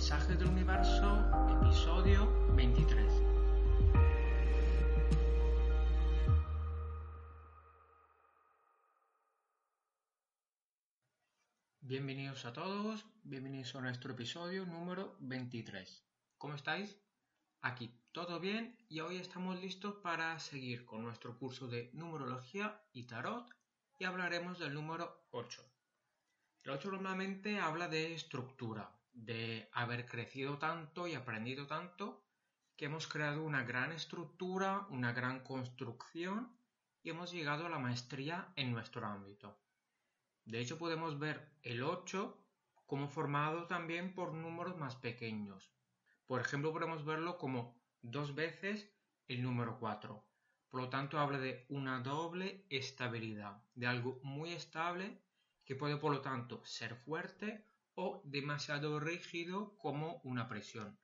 Mensajes del Universo, episodio 23. Bienvenidos a todos, bienvenidos a nuestro episodio número 23. ¿Cómo estáis? Aquí todo bien y hoy estamos listos para seguir con nuestro curso de numerología y tarot y hablaremos del número 8. El 8 normalmente habla de estructura, de haber crecido tanto y aprendido tanto que hemos creado una gran estructura, una gran construcción y hemos llegado a la maestría en nuestro ámbito. De hecho, podemos ver el 8 como formado también por números más pequeños. Por ejemplo, podemos verlo como dos veces el número 4. Por lo tanto, habla de una doble estabilidad, de algo muy estable que puede, por lo tanto, ser fuerte o demasiado rígido como una presión.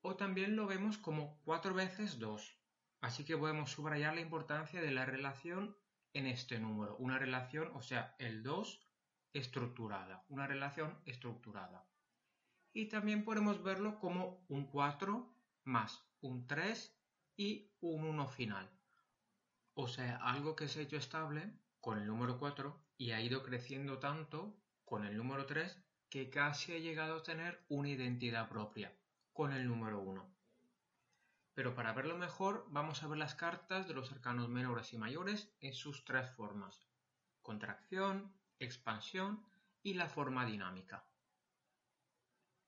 O también lo vemos como 4 veces 2. Así que podemos subrayar la importancia de la relación en este número. Una relación, o sea, el 2 estructurada. Una relación estructurada. Y también podemos verlo como un 4 más un 3 y un 1 final. O sea, algo que se ha hecho estable con el número 4 y ha ido creciendo tanto con el número 3 que casi ha llegado a tener una identidad propia con el número 1. Pero para verlo mejor vamos a ver las cartas de los arcanos menores y mayores en sus tres formas. Contracción, expansión y la forma dinámica.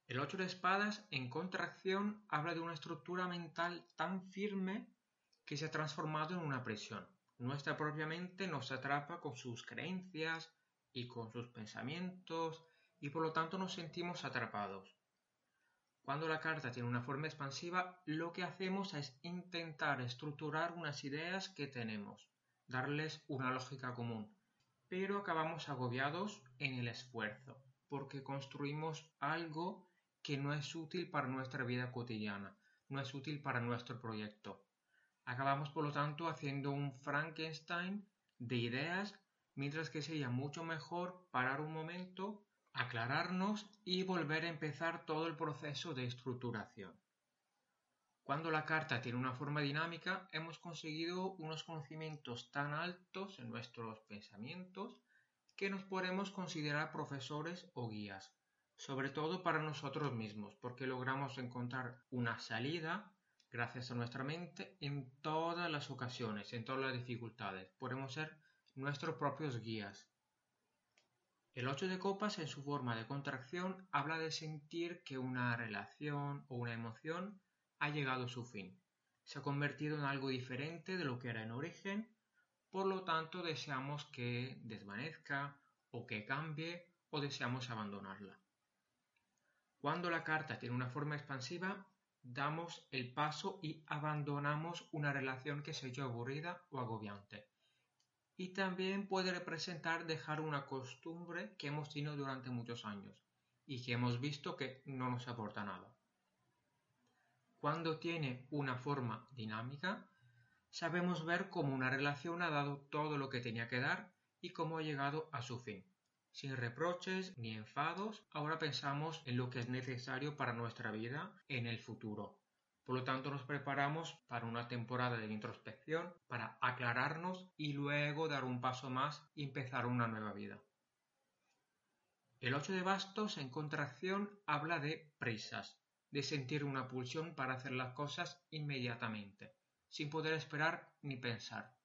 El 8 de espadas en contracción habla de una estructura mental tan firme que se ha transformado en una presión. Nuestra propia mente nos atrapa con sus creencias y con sus pensamientos y por lo tanto nos sentimos atrapados. Cuando la carta tiene una forma expansiva, lo que hacemos es intentar estructurar unas ideas que tenemos, darles una lógica común, pero acabamos agobiados en el esfuerzo, porque construimos algo que no es útil para nuestra vida cotidiana, no es útil para nuestro proyecto. Acabamos, por lo tanto, haciendo un Frankenstein de ideas, mientras que sería mucho mejor parar un momento aclararnos y volver a empezar todo el proceso de estructuración. Cuando la carta tiene una forma dinámica, hemos conseguido unos conocimientos tan altos en nuestros pensamientos que nos podemos considerar profesores o guías, sobre todo para nosotros mismos, porque logramos encontrar una salida gracias a nuestra mente en todas las ocasiones, en todas las dificultades. Podemos ser nuestros propios guías el 8 de copas en su forma de contracción habla de sentir que una relación o una emoción ha llegado a su fin. Se ha convertido en algo diferente de lo que era en origen, por lo tanto deseamos que desvanezca o que cambie o deseamos abandonarla. Cuando la carta tiene una forma expansiva, damos el paso y abandonamos una relación que se hecho aburrida o agobiante y también puede representar dejar una costumbre que hemos tenido durante muchos años y que hemos visto que no nos aporta nada. Cuando tiene una forma dinámica, sabemos ver cómo una relación ha dado todo lo que tenía que dar y cómo ha llegado a su fin. Sin reproches ni enfados, ahora pensamos en lo que es necesario para nuestra vida en el futuro, por lo tanto, nos preparamos para una temporada de introspección, para aclararnos y luego dar un paso más y empezar una nueva vida. El 8 de bastos en contracción habla de prisas, de sentir una pulsión para hacer las cosas inmediatamente, sin poder esperar ni pensar.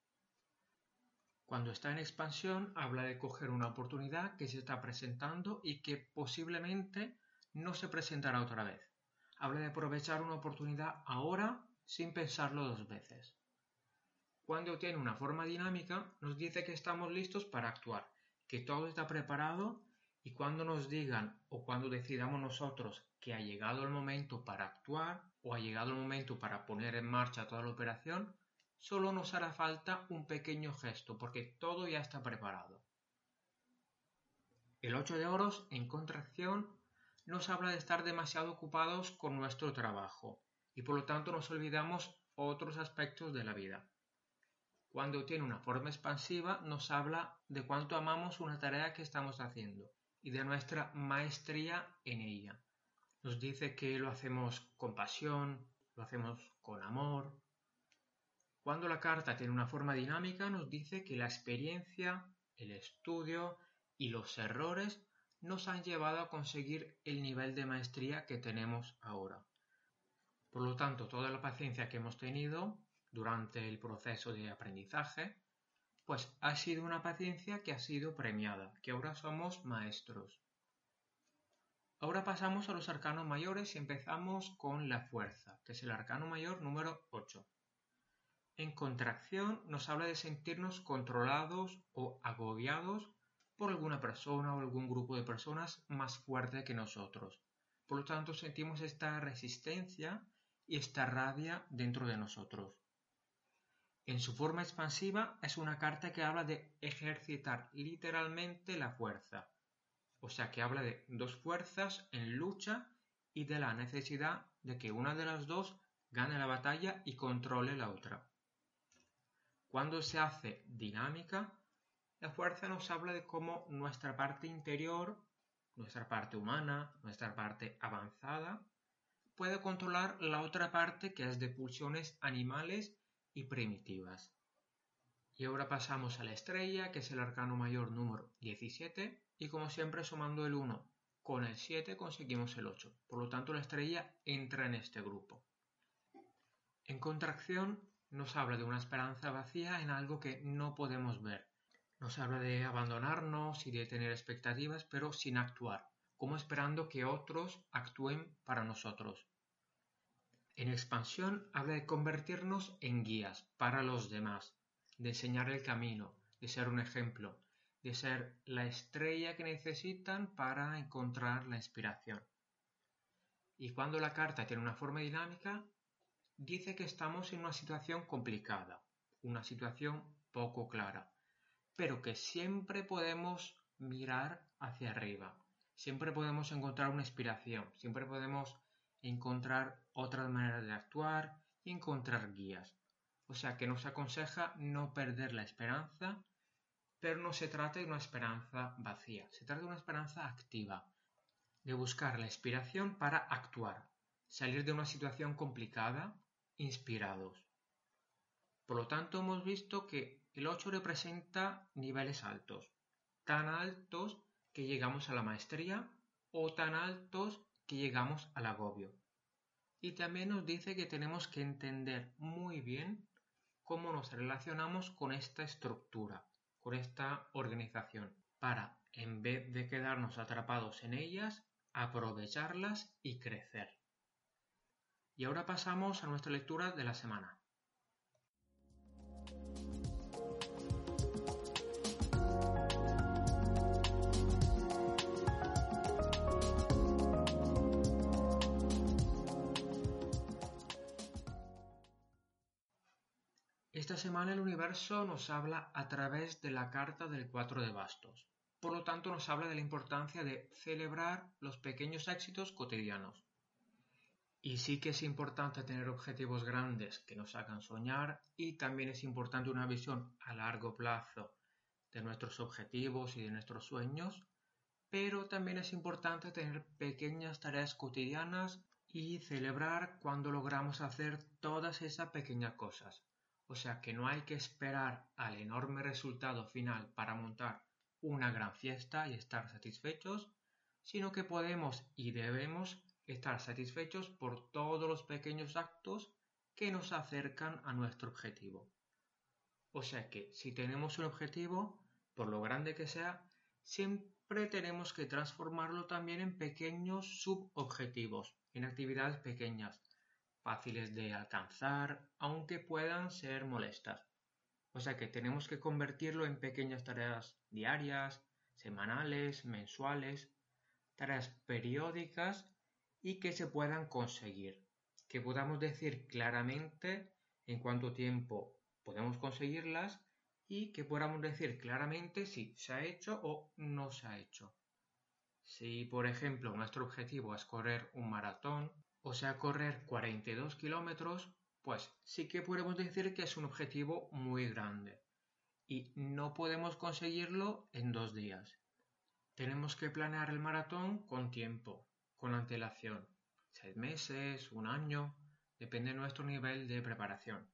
Cuando está en expansión habla de coger una oportunidad que se está presentando y que posiblemente no se presentará otra vez habla de aprovechar una oportunidad ahora sin pensarlo dos veces. Cuando tiene una forma dinámica, nos dice que estamos listos para actuar, que todo está preparado y cuando nos digan o cuando decidamos nosotros que ha llegado el momento para actuar o ha llegado el momento para poner en marcha toda la operación, solo nos hará falta un pequeño gesto porque todo ya está preparado. El 8 de oros en contracción nos habla de estar demasiado ocupados con nuestro trabajo y por lo tanto nos olvidamos otros aspectos de la vida. Cuando tiene una forma expansiva nos habla de cuánto amamos una tarea que estamos haciendo y de nuestra maestría en ella. Nos dice que lo hacemos con pasión, lo hacemos con amor. Cuando la carta tiene una forma dinámica, nos dice que la experiencia, el estudio y los errores nos han llevado a conseguir el nivel de maestría que tenemos ahora. Por lo tanto, toda la paciencia que hemos tenido durante el proceso de aprendizaje, pues ha sido una paciencia que ha sido premiada, que ahora somos maestros. Ahora pasamos a los arcanos mayores y empezamos con la fuerza, que es el arcano mayor número 8. En contracción nos habla de sentirnos controlados o agobiados por alguna persona o algún grupo de personas más fuerte que nosotros. Por lo tanto, sentimos esta resistencia y esta rabia dentro de nosotros. En su forma expansiva es una carta que habla de ejercitar literalmente la fuerza, o sea que habla de dos fuerzas en lucha y de la necesidad de que una de las dos gane la batalla y controle la otra. Cuando se hace dinámica, la fuerza nos habla de cómo nuestra parte interior, nuestra parte humana, nuestra parte avanzada, puede controlar la otra parte que es de pulsiones animales y primitivas. Y ahora pasamos a la estrella, que es el arcano mayor número 17, y como siempre sumando el 1 con el 7 conseguimos el 8. Por lo tanto, la estrella entra en este grupo. En contracción nos habla de una esperanza vacía en algo que no podemos ver. Nos habla de abandonarnos y de tener expectativas, pero sin actuar, como esperando que otros actúen para nosotros. En expansión habla de convertirnos en guías para los demás, de enseñar el camino, de ser un ejemplo, de ser la estrella que necesitan para encontrar la inspiración. Y cuando la carta tiene una forma dinámica, dice que estamos en una situación complicada, una situación poco clara, pero que siempre podemos mirar hacia arriba, siempre podemos encontrar una inspiración, siempre podemos encontrar otras maneras de actuar y encontrar guías. O sea que nos aconseja no perder la esperanza, pero no se trata de una esperanza vacía, se trata de una esperanza activa, de buscar la inspiración para actuar, salir de una situación complicada inspirados. Por lo tanto, hemos visto que el 8 representa niveles altos, tan altos que llegamos a la maestría o tan altos que llegamos al agobio. Y también nos dice que tenemos que entender muy bien cómo nos relacionamos con esta estructura, con esta organización, para, en vez de quedarnos atrapados en ellas, aprovecharlas y crecer. Y ahora pasamos a nuestra lectura de la semana. Esta semana el universo nos habla a través de la carta del cuatro de bastos. Por lo tanto, nos habla de la importancia de celebrar los pequeños éxitos cotidianos. Y sí que es importante tener objetivos grandes que nos hagan soñar y también es importante una visión a largo plazo de nuestros objetivos y de nuestros sueños, pero también es importante tener pequeñas tareas cotidianas y celebrar cuando logramos hacer todas esas pequeñas cosas. O sea que no hay que esperar al enorme resultado final para montar una gran fiesta y estar satisfechos, sino que podemos y debemos estar satisfechos por todos los pequeños actos que nos acercan a nuestro objetivo. O sea que si tenemos un objetivo, por lo grande que sea, siempre tenemos que transformarlo también en pequeños subobjetivos, en actividades pequeñas, fáciles de alcanzar, aunque puedan ser molestas. O sea que tenemos que convertirlo en pequeñas tareas diarias, semanales, mensuales, tareas periódicas y que se puedan conseguir, que podamos decir claramente en cuánto tiempo podemos conseguirlas y que podamos decir claramente si se ha hecho o no se ha hecho. Si, por ejemplo, nuestro objetivo es correr un maratón, o sea, correr 42 kilómetros, pues sí que podemos decir que es un objetivo muy grande y no podemos conseguirlo en dos días. Tenemos que planear el maratón con tiempo, con antelación, seis meses, un año, depende de nuestro nivel de preparación.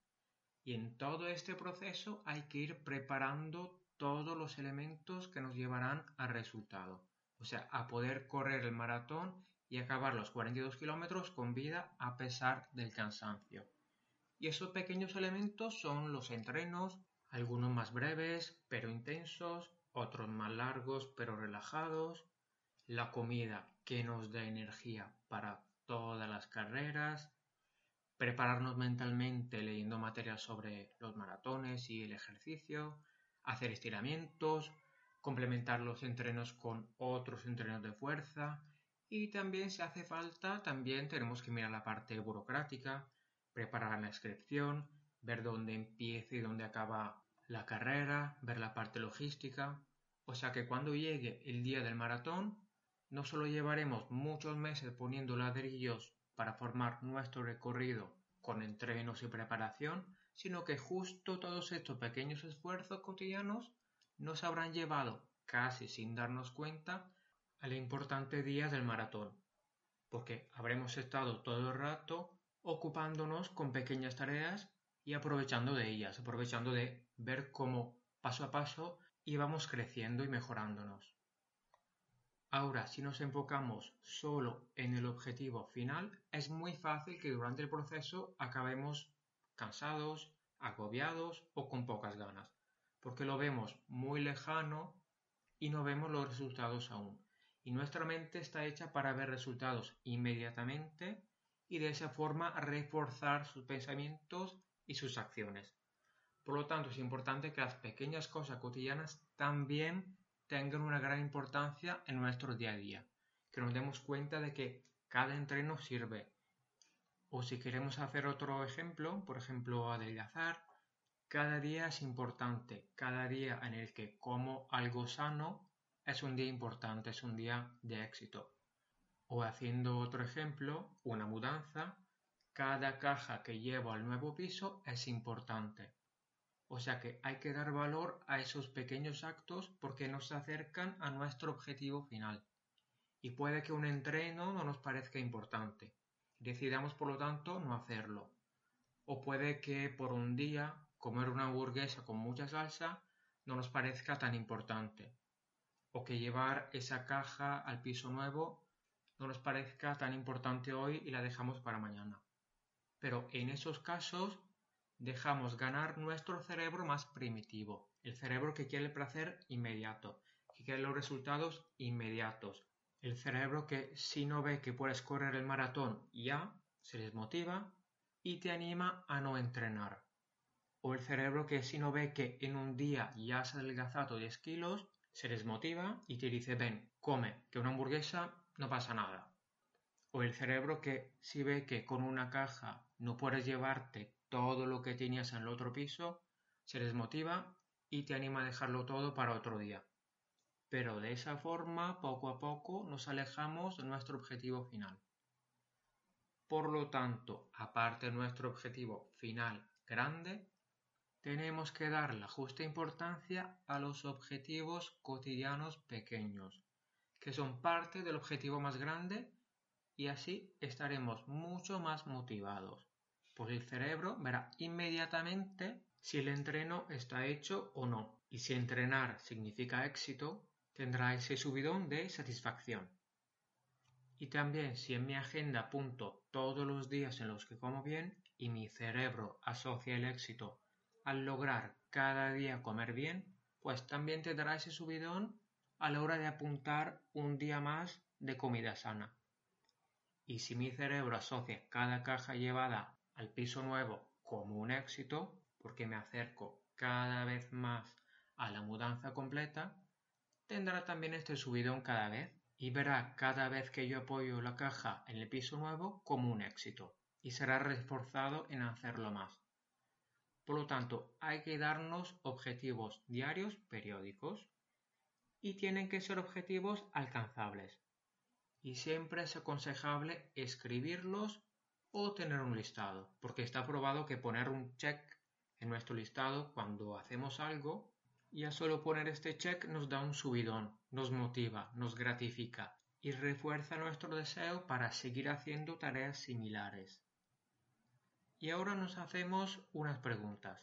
Y en todo este proceso hay que ir preparando todos los elementos que nos llevarán al resultado, o sea, a poder correr el maratón y acabar los 42 kilómetros con vida a pesar del cansancio. Y esos pequeños elementos son los entrenos, algunos más breves pero intensos, otros más largos pero relajados, la comida que nos da energía para todas las carreras, prepararnos mentalmente leyendo material sobre los maratones y el ejercicio, hacer estiramientos, complementar los entrenos con otros entrenos de fuerza y también si hace falta también tenemos que mirar la parte burocrática, preparar la inscripción, ver dónde empieza y dónde acaba la carrera, ver la parte logística. O sea que cuando llegue el día del maratón, no solo llevaremos muchos meses poniendo ladrillos para formar nuestro recorrido con entrenos y preparación, sino que justo todos estos pequeños esfuerzos cotidianos nos habrán llevado, casi sin darnos cuenta, al importante día del maratón, porque habremos estado todo el rato ocupándonos con pequeñas tareas y aprovechando de ellas, aprovechando de ver cómo paso a paso íbamos creciendo y mejorándonos. Ahora, si nos enfocamos solo en el objetivo final, es muy fácil que durante el proceso acabemos cansados, agobiados o con pocas ganas, porque lo vemos muy lejano y no vemos los resultados aún. Y nuestra mente está hecha para ver resultados inmediatamente y de esa forma reforzar sus pensamientos y sus acciones. Por lo tanto, es importante que las pequeñas cosas cotidianas también tengan una gran importancia en nuestro día a día, que nos demos cuenta de que cada entreno sirve. O si queremos hacer otro ejemplo, por ejemplo, adelgazar, cada día es importante, cada día en el que como algo sano es un día importante, es un día de éxito. O haciendo otro ejemplo, una mudanza, cada caja que llevo al nuevo piso es importante. O sea que hay que dar valor a esos pequeños actos porque nos acercan a nuestro objetivo final. Y puede que un entreno no nos parezca importante. Decidamos por lo tanto no hacerlo. O puede que por un día comer una hamburguesa con mucha salsa no nos parezca tan importante. O que llevar esa caja al piso nuevo no nos parezca tan importante hoy y la dejamos para mañana. Pero en esos casos dejamos ganar nuestro cerebro más primitivo, el cerebro que quiere el placer inmediato, que quiere los resultados inmediatos, el cerebro que si no ve que puedes correr el maratón ya, se desmotiva y te anima a no entrenar. O el cerebro que si no ve que en un día ya has adelgazado 10 kilos, se desmotiva y te dice ven, come, que una hamburguesa no pasa nada. O el cerebro que si ve que con una caja no puedes llevarte todo lo que tenías en el otro piso, se desmotiva y te anima a dejarlo todo para otro día. Pero de esa forma, poco a poco, nos alejamos de nuestro objetivo final. Por lo tanto, aparte de nuestro objetivo final grande, tenemos que dar la justa importancia a los objetivos cotidianos pequeños, que son parte del objetivo más grande y así estaremos mucho más motivados pues el cerebro verá inmediatamente si el entreno está hecho o no. Y si entrenar significa éxito, tendrá ese subidón de satisfacción. Y también si en mi agenda apunto todos los días en los que como bien y mi cerebro asocia el éxito al lograr cada día comer bien, pues también tendrá ese subidón a la hora de apuntar un día más de comida sana. Y si mi cerebro asocia cada caja llevada al piso nuevo como un éxito, porque me acerco cada vez más a la mudanza completa, tendrá también este subidón cada vez y verá cada vez que yo apoyo la caja en el piso nuevo como un éxito y será reforzado en hacerlo más. Por lo tanto, hay que darnos objetivos diarios periódicos y tienen que ser objetivos alcanzables. Y siempre es aconsejable escribirlos o tener un listado, porque está probado que poner un check en nuestro listado cuando hacemos algo, ya solo poner este check nos da un subidón, nos motiva, nos gratifica y refuerza nuestro deseo para seguir haciendo tareas similares. Y ahora nos hacemos unas preguntas.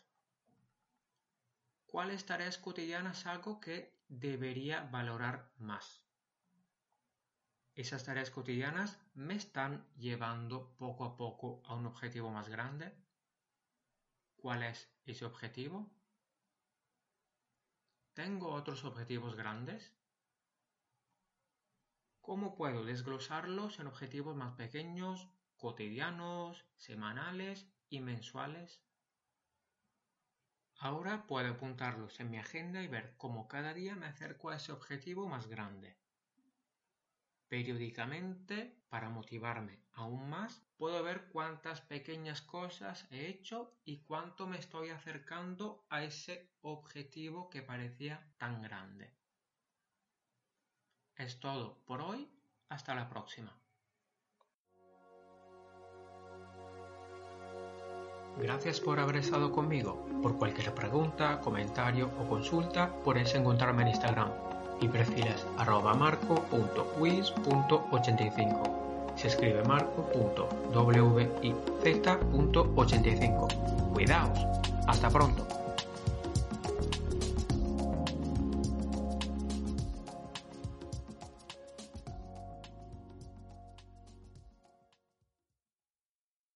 ¿Cuáles tareas cotidianas hago que debería valorar más? ¿Esas tareas cotidianas me están llevando poco a poco a un objetivo más grande? ¿Cuál es ese objetivo? ¿Tengo otros objetivos grandes? ¿Cómo puedo desglosarlos en objetivos más pequeños, cotidianos, semanales y mensuales? Ahora puedo apuntarlos en mi agenda y ver cómo cada día me acerco a ese objetivo más grande. Periódicamente, para motivarme aún más, puedo ver cuántas pequeñas cosas he hecho y cuánto me estoy acercando a ese objetivo que parecía tan grande. Es todo por hoy, hasta la próxima. Gracias por haber estado conmigo. Por cualquier pregunta, comentario o consulta, puedes encontrarme en Instagram y perfiles arroba marco.wiz.85. Se escribe marco.wiz.85. Cuidaos. Hasta pronto.